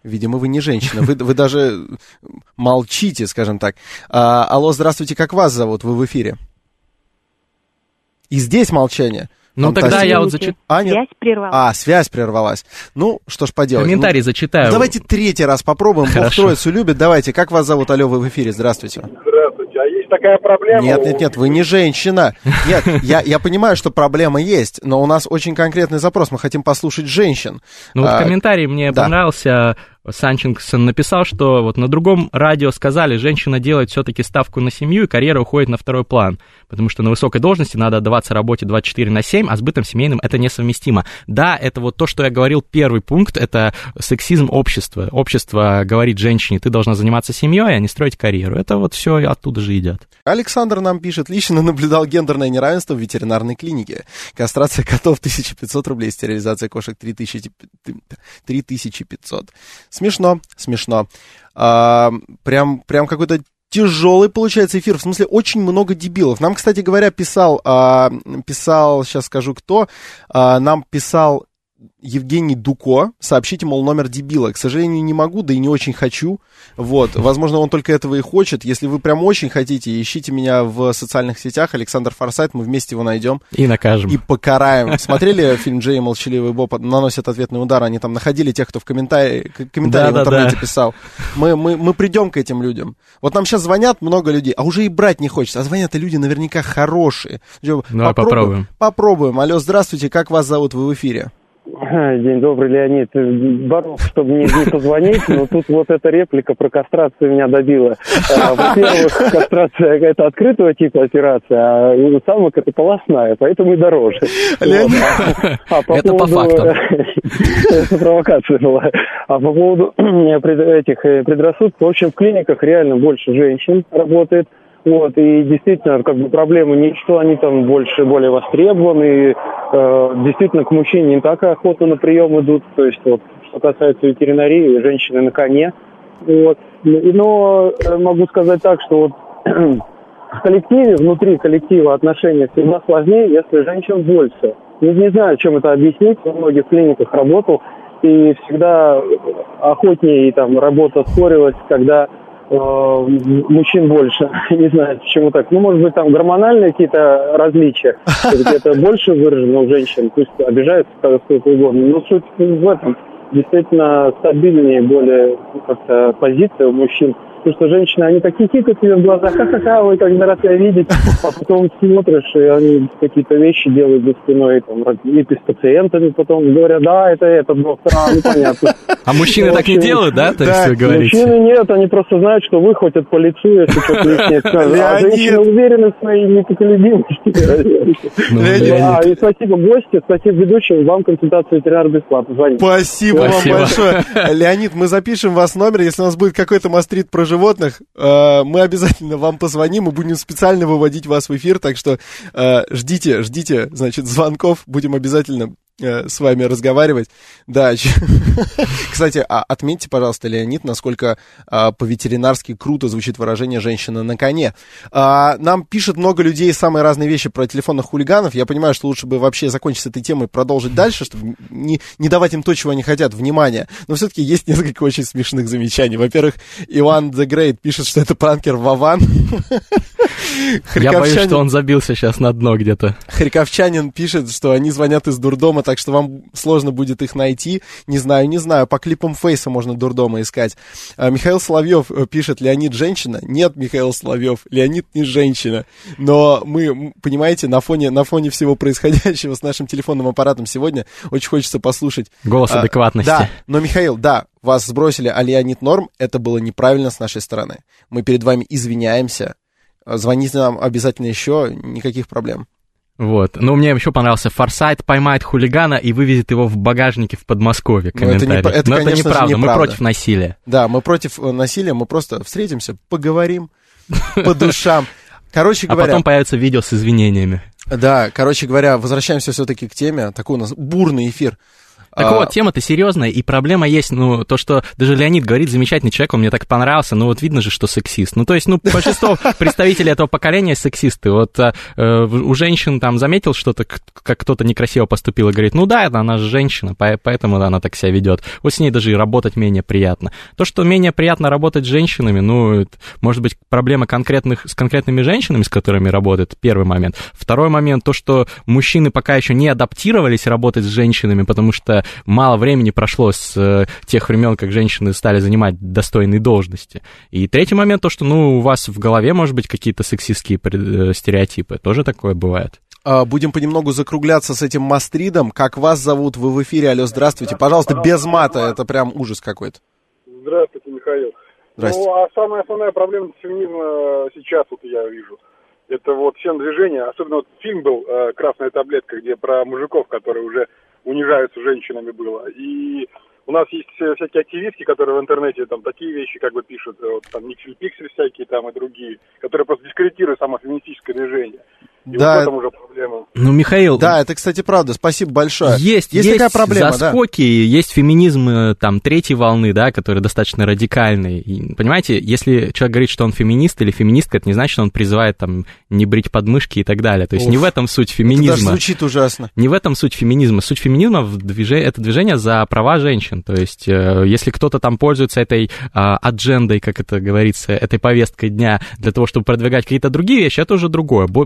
Видимо, вы не женщина. Вы, вы даже молчите, скажем так. А, алло, здравствуйте, как вас зовут? Вы в эфире. И здесь молчание. Ну, тогда я вот зачитаю. А, связь прервалась. А, связь прервалась. Ну, что ж поделать. Комментарий ну, зачитаю. Давайте третий раз попробуем. Хорошо. Бог троицу любит. Давайте, как вас зовут? Алло, вы в эфире. Здравствуйте. Здравствуйте. А есть такая проблема? Нет, нет, нет, вы не женщина. Нет, я, я понимаю, что проблема есть, но у нас очень конкретный запрос. Мы хотим послушать женщин. Ну, вот а, комментарий мне да. понравился Санчингсон написал, что вот на другом радио сказали, женщина делает все-таки ставку на семью, и карьера уходит на второй план, потому что на высокой должности надо отдаваться работе 24 на 7, а с бытом семейным это несовместимо. Да, это вот то, что я говорил, первый пункт, это сексизм общества. Общество говорит женщине, ты должна заниматься семьей, а не строить карьеру. Это вот все оттуда же идет. Alexander нам пишет, лично наблюдал гендерное неравенство в ветеринарной клинике. Кастрация котов 1500 рублей, стерилизация кошек 3000, 3500. Смешно, смешно. А, прям, прям какой-то тяжелый получается эфир, в смысле очень много дебилов. Нам, кстати говоря, писал, а, писал, сейчас скажу кто, а, нам писал Евгений Дуко, сообщите, мол, номер дебила. К сожалению, не могу, да и не очень хочу. Вот, возможно, он только этого и хочет. Если вы прям очень хотите, ищите меня в социальных сетях. Александр Форсайт, мы вместе его найдем. И накажем. И покараем. Смотрели фильм Джей и Молчаливый Боб наносят ответный удар? Они там находили тех, кто в комментарии, комментарии да, в интернете да, писал. Мы, мы, мы придем к этим людям. Вот нам сейчас звонят много людей, а уже и брать не хочется. А звонят люди наверняка хорошие. Ну, попробуем. Попробуем. Алло, здравствуйте, как вас зовут? Вы в эфире. День добрый, Леонид. Боролся, чтобы мне не позвонить, но тут вот эта реплика про кастрацию меня добила. А, во-первых, кастрация это открытого типа операция, а у самок это полостная, поэтому и дороже. Леонид, а по это по поводу... фактам. Это провокация была. А по поводу этих э, предрассудков, в общем, в клиниках реально больше женщин работает. Вот, и действительно, как бы проблема не что они там больше, более востребованы, и, э, действительно, к мужчине не так охотно на прием идут, то есть, вот, что касается ветеринарии, женщины на коне, вот. И- Но э, могу сказать так, что вот в коллективе, внутри коллектива отношения всегда сложнее, если женщин больше. Не, не знаю, чем это объяснить, во многих клиниках работал, и всегда охотнее там работа спорилась, когда мужчин больше. Не знаю, почему так. Ну, может быть, там гормональные какие-то различия. Где-то больше выражено у женщин, пусть обижаются сколько угодно. Но суть в этом. Действительно, стабильнее более как-то позиция у мужчин. Потому что женщины, они такие хикают тебе в глазах, ха-ха-ха, ой, как рад тебя видеть. А потом смотришь, и они какие-то вещи делают за спиной, там, и с пациентами потом говорят, да, это этот доктор, а, ну, понятно. А мужчины так не делают, да? То есть да, вы говорите? Мужчины нет, они просто знают, что выхватят по лицу, если что-то лишнее скажут. А Леонид! женщины уверены в своей непоколебимости. Ну, А, и спасибо гости, спасибо ведущим, вам консультация ветеринар бесплатно. Звоните. Спасибо вам большое. Леонид, мы запишем вас номер, если у нас будет какой-то мастрит про животных, э, мы обязательно вам позвоним и будем специально выводить вас в эфир, так что э, ждите, ждите, значит, звонков, будем обязательно с вами разговаривать. Да, кстати, а отметьте, пожалуйста, Леонид, насколько а, по-ветеринарски круто звучит выражение «женщина на коне». А, нам пишет много людей самые разные вещи про телефонных хулиганов. Я понимаю, что лучше бы вообще закончить с этой темой и продолжить дальше, чтобы не, не давать им то, чего они хотят, внимания. Но все-таки есть несколько очень смешных замечаний. Во-первых, Иван The Great пишет, что это пранкер Вован. Я боюсь, что он забился сейчас на дно где-то. Харьковчанин пишет, что они звонят из дурдома, так что вам сложно будет их найти. Не знаю, не знаю, по клипам Фейса можно дурдома искать. А, Михаил Соловьев э, пишет, Леонид женщина? Нет, Михаил Соловьев, Леонид не женщина. Но мы, понимаете, на фоне, на фоне всего происходящего с нашим телефонным аппаратом сегодня очень хочется послушать. Голос а, адекватности. Да, но, Михаил, да, вас сбросили, а Леонид норм, это было неправильно с нашей стороны. Мы перед вами извиняемся. А, Звоните нам обязательно еще, никаких проблем. Вот. Ну, мне еще понравился Форсайт поймает хулигана и вывезет его в багажнике в Подмосковье. Ну, это не Комментарий. про- это, Но это конечно же, неправда. Мы неправда. против насилия. Да, мы против э, насилия, мы просто встретимся, поговорим по душам. Короче А говоря, потом появится видео с извинениями. да, короче говоря, возвращаемся все-таки к теме. Такой у нас бурный эфир. Так А, вот, тема-то серьезная, и проблема есть, ну, то, что даже Леонид говорит, замечательный человек, он мне так понравился, но вот видно же, что сексист. Ну, то есть, ну, большинство представителей этого поколения сексисты. Вот э, у женщин там заметил что-то, как кто-то некрасиво поступил, и говорит, ну да, это она же женщина, по- поэтому она так себя ведет. Вот с ней даже и работать менее приятно. То, что менее приятно работать с женщинами, ну, это, может быть, проблема конкретных, с конкретными женщинами, с которыми работает, первый момент. Второй момент, то, что мужчины пока еще не адаптировались работать с женщинами, потому что мало времени прошло с э, тех времен, как женщины стали занимать достойные должности. И третий момент, то, что, ну, у вас в голове, может быть, какие-то сексистские э, стереотипы. Тоже такое бывает. а, Будем понемногу закругляться с этим мастридом. Как вас зовут? Вы в эфире. Алло, здравствуйте. Пожалуйста, без мата. Это прям ужас какой-то. Здравствуйте, Михаил. Здрасте. Ну, а самая основная проблема феминизма сейчас вот я вижу. Это вот всем движение, особенно вот фильм был э, «Красная таблетка», где про мужиков, которые уже унижаются женщинами было. И у нас есть всякие активистки, которые в интернете там такие вещи как бы пишут, э, вот, там Никсель Пиксель всякие там и другие, которые просто дискредитируют само феминистическое движение. И Да. вот в этом уже проблема. Ну, Михаил, Да, это, кстати, правда. Спасибо большое. Есть, есть, есть такая проблема, да. заскоки, есть феминизм э, там третьей волны, да, который достаточно радикальный. И, понимаете, если человек говорит, что он феминист или феминистка, это не значит, что он призывает там не брить подмышки и так далее. То есть Уф. не в этом суть Это даже феминизма. звучит ужасно. Не в этом суть феминизма. Суть феминизма в движе... это движение за права женщин. То есть, э, если кто-то там пользуется этой а, аджендой, как это говорится, этой повесткой дня для того, чтобы продвигать какие-то другие вещи, это уже другое. Бо-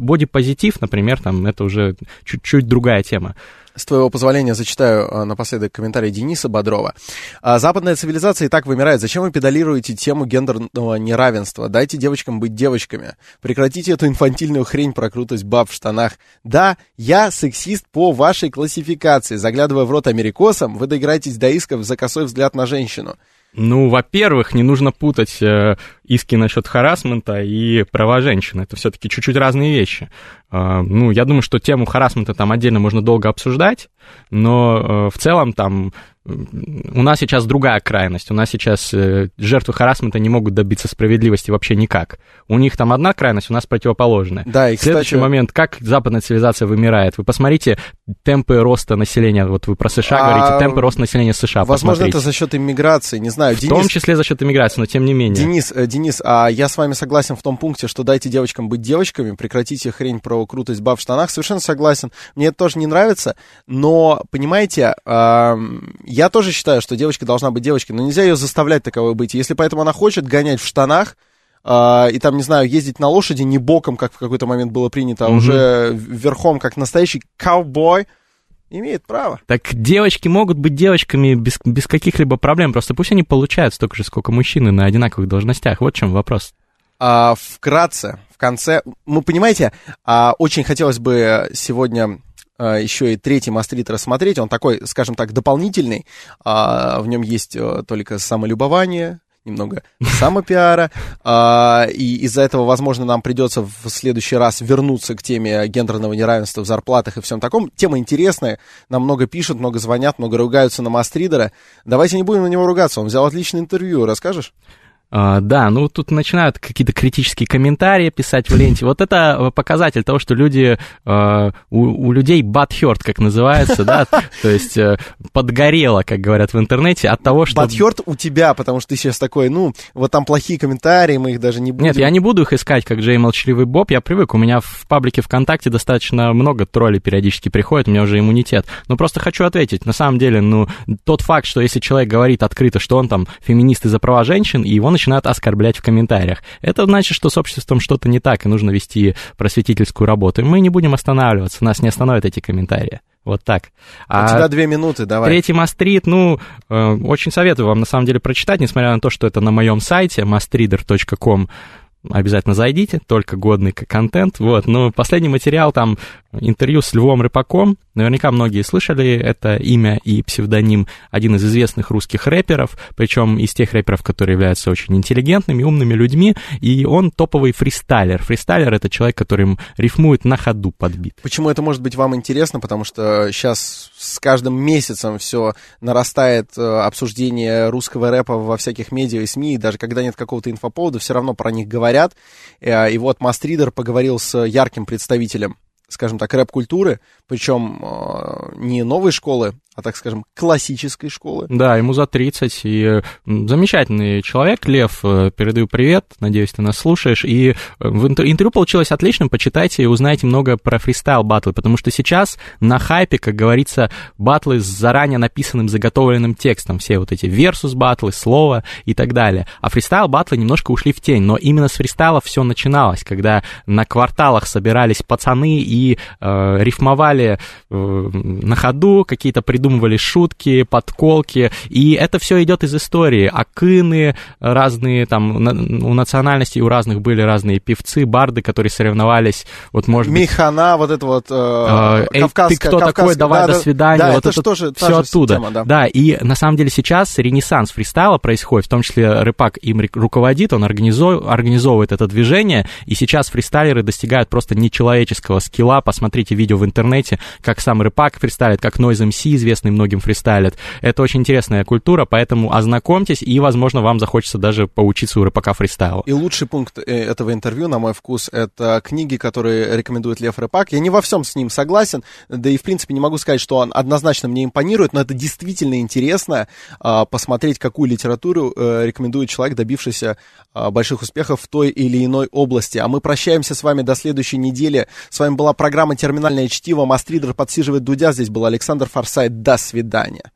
Бодипозитив, например, там, это уже чуть-чуть другая тема. С твоего позволения зачитаю а, напоследок комментарий Дениса Бодрова. А, Западная цивилизация и так вымирает. Зачем вы педалируете тему гендерного неравенства? Дайте девочкам быть девочками. Прекратите эту инфантильную хрень про крутость баб в штанах. Да, я сексист по вашей классификации. Заглядывая в рот америкосам, вы доиграетесь до исков за косой взгляд на женщину. Ну, во-первых, не нужно путать э, иски насчет харасмента и права женщин. Это все-таки чуть-чуть разные вещи. Э, ну, я думаю, что тему харасмента там отдельно можно долго обсуждать, но э, в целом там у нас сейчас другая крайность. У нас сейчас э, жертвы харасмента не могут добиться справедливости вообще никак. У них там одна крайность, у нас противоположная. Да, и, Следующий кстати... момент, как западная цивилизация вымирает. Вы посмотрите темпы роста населения, вот вы про США А, говорите, темпы роста населения США, Возможно, посмотрите. это за счет иммиграции, не знаю. В том числе за счет иммиграции, но тем не менее. Денис, э, Денис, а я с вами согласен в том пункте, что дайте девочкам быть девочками, прекратите хрень про крутость баб в штанах. Совершенно согласен. Мне это тоже не нравится, но, понимаете, я тоже считаю, что девочка должна быть девочкой, но нельзя ее заставлять таковой быть. Если поэтому она хочет гонять в штанах, а, и там, не знаю, ездить на лошади не боком, как в какой-то момент было принято, а Мгм. уже верхом, как настоящий ковбой, имеет право. Так девочки могут быть девочками без, без каких-либо проблем, просто пусть они получают столько же, сколько мужчины на одинаковых должностях. Вот в чем вопрос. А, вкратце, в конце, мы понимаете, а, очень хотелось бы сегодня еще и третий мастрит рассмотреть. Он такой, скажем так, дополнительный. А, в нем есть а, только самолюбование, немного самопиара, а, и из-за этого, возможно, нам придется в следующий раз вернуться к теме гендерного неравенства в зарплатах и всем таком. Тема интересная, нам много пишут, много звонят, много ругаются на Мастридера. Давайте не будем на него ругаться, он взял отличное интервью, расскажешь? А, да, ну тут начинают какие-то критические комментарии писать в ленте. Вот это показатель того, что люди, э, у, у людей бадхерт, как называется, да, то есть э, подгорело, как говорят в интернете, от того, что... Бадхерт у тебя, потому что ты сейчас такой, ну, вот там плохие комментарии, мы их даже не будем. Нет, я не буду их искать, как Джей Молчаливый Боб, я привык, у меня в паблике ВКонтакте достаточно много троллей периодически приходит, у меня уже иммунитет. Но просто хочу ответить, на самом деле, ну, тот факт, что если человек говорит открыто, что он там феминист из-за права женщин, и его начинают оскорблять в комментариях, это значит, что с обществом что-то не так, и нужно вести просветительскую работу. И мы не будем останавливаться, нас не остановят эти комментарии. Вот так. У тебя две минуты, давай. Третий мастрит, ну, э, очень советую вам на самом деле прочитать, несмотря на то, что это на моем сайте mastreader.com. Обязательно зайдите, только годный контент. Вот, но последний материал там интервью с Львом Рыпаком. Наверняка многие слышали это имя и псевдоним. Один из известных русских рэперов, причем из тех рэперов, которые являются очень интеллигентными, умными людьми. И он топовый фристайлер. Фристайлер — это человек, который рифмует на ходу подбит. Почему это может быть вам интересно? Потому что сейчас с каждым месяцем все нарастает э, обсуждение русского рэпа во всяких медиа и СМИ, и даже когда нет какого-то инфоповода, все равно про них говорят. Э, И вот Мастридер поговорил с ярким представителем скажем так, рэп-культуры, причем э, не новой школы, а, так скажем, классической школы. Да, ему за 30, и замечательный человек, Лев, э, передаю привет, надеюсь, ты нас слушаешь, и э, в интер- интервью получилось отличным, почитайте и узнайте много про фристайл батлы, потому что сейчас на хайпе, как говорится, батлы с заранее написанным, заготовленным текстом, все вот эти версус батлы, слово и так далее, а фристайл батлы немножко ушли в тень, но именно с фристайла все начиналось, когда на кварталах собирались пацаны и э, рифмовали э, на ходу, какие-то придумывали шутки, подколки, и это все идет из истории. Акыны разные, там, у национальностей у разных были разные певцы, барды, которые соревновались, вот, может быть, Механа, вот это вот э, Э, эй, кавказская- ты кто такой, кавказская- давай да, до да, свидания, Да, вот это, это же тоже все оттуда. система, да. да, и на самом деле сейчас ренессанс фристайла происходит, в том числе Рыпак им руководит, он организо- организовывает это движение, и сейчас фристайлеры достигают просто нечеловеческого скилла. Посмотрите видео в интернете, как сам Рыпак фристайлит, как Noise MC, известный многим фристайлит. Это очень интересная культура, поэтому ознакомьтесь, и, возможно, вам захочется даже поучиться у Рыпака фристайлу. И лучший пункт э, этого интервью, на мой вкус, это книги, которые рекомендует Лев Репак. Я не во всем с ним согласен, да и, в принципе, не могу сказать, что он однозначно мне импонирует, но это действительно интересно а, посмотреть, какую литературу э, рекомендует человек, добившийся а, больших успехов в той или иной области. А мы прощаемся с вами до следующей недели. С вами была программа «Терминальное чтиво». Мастридер подсиживает Дудя. Здесь был Александр Форсайт. До свидания.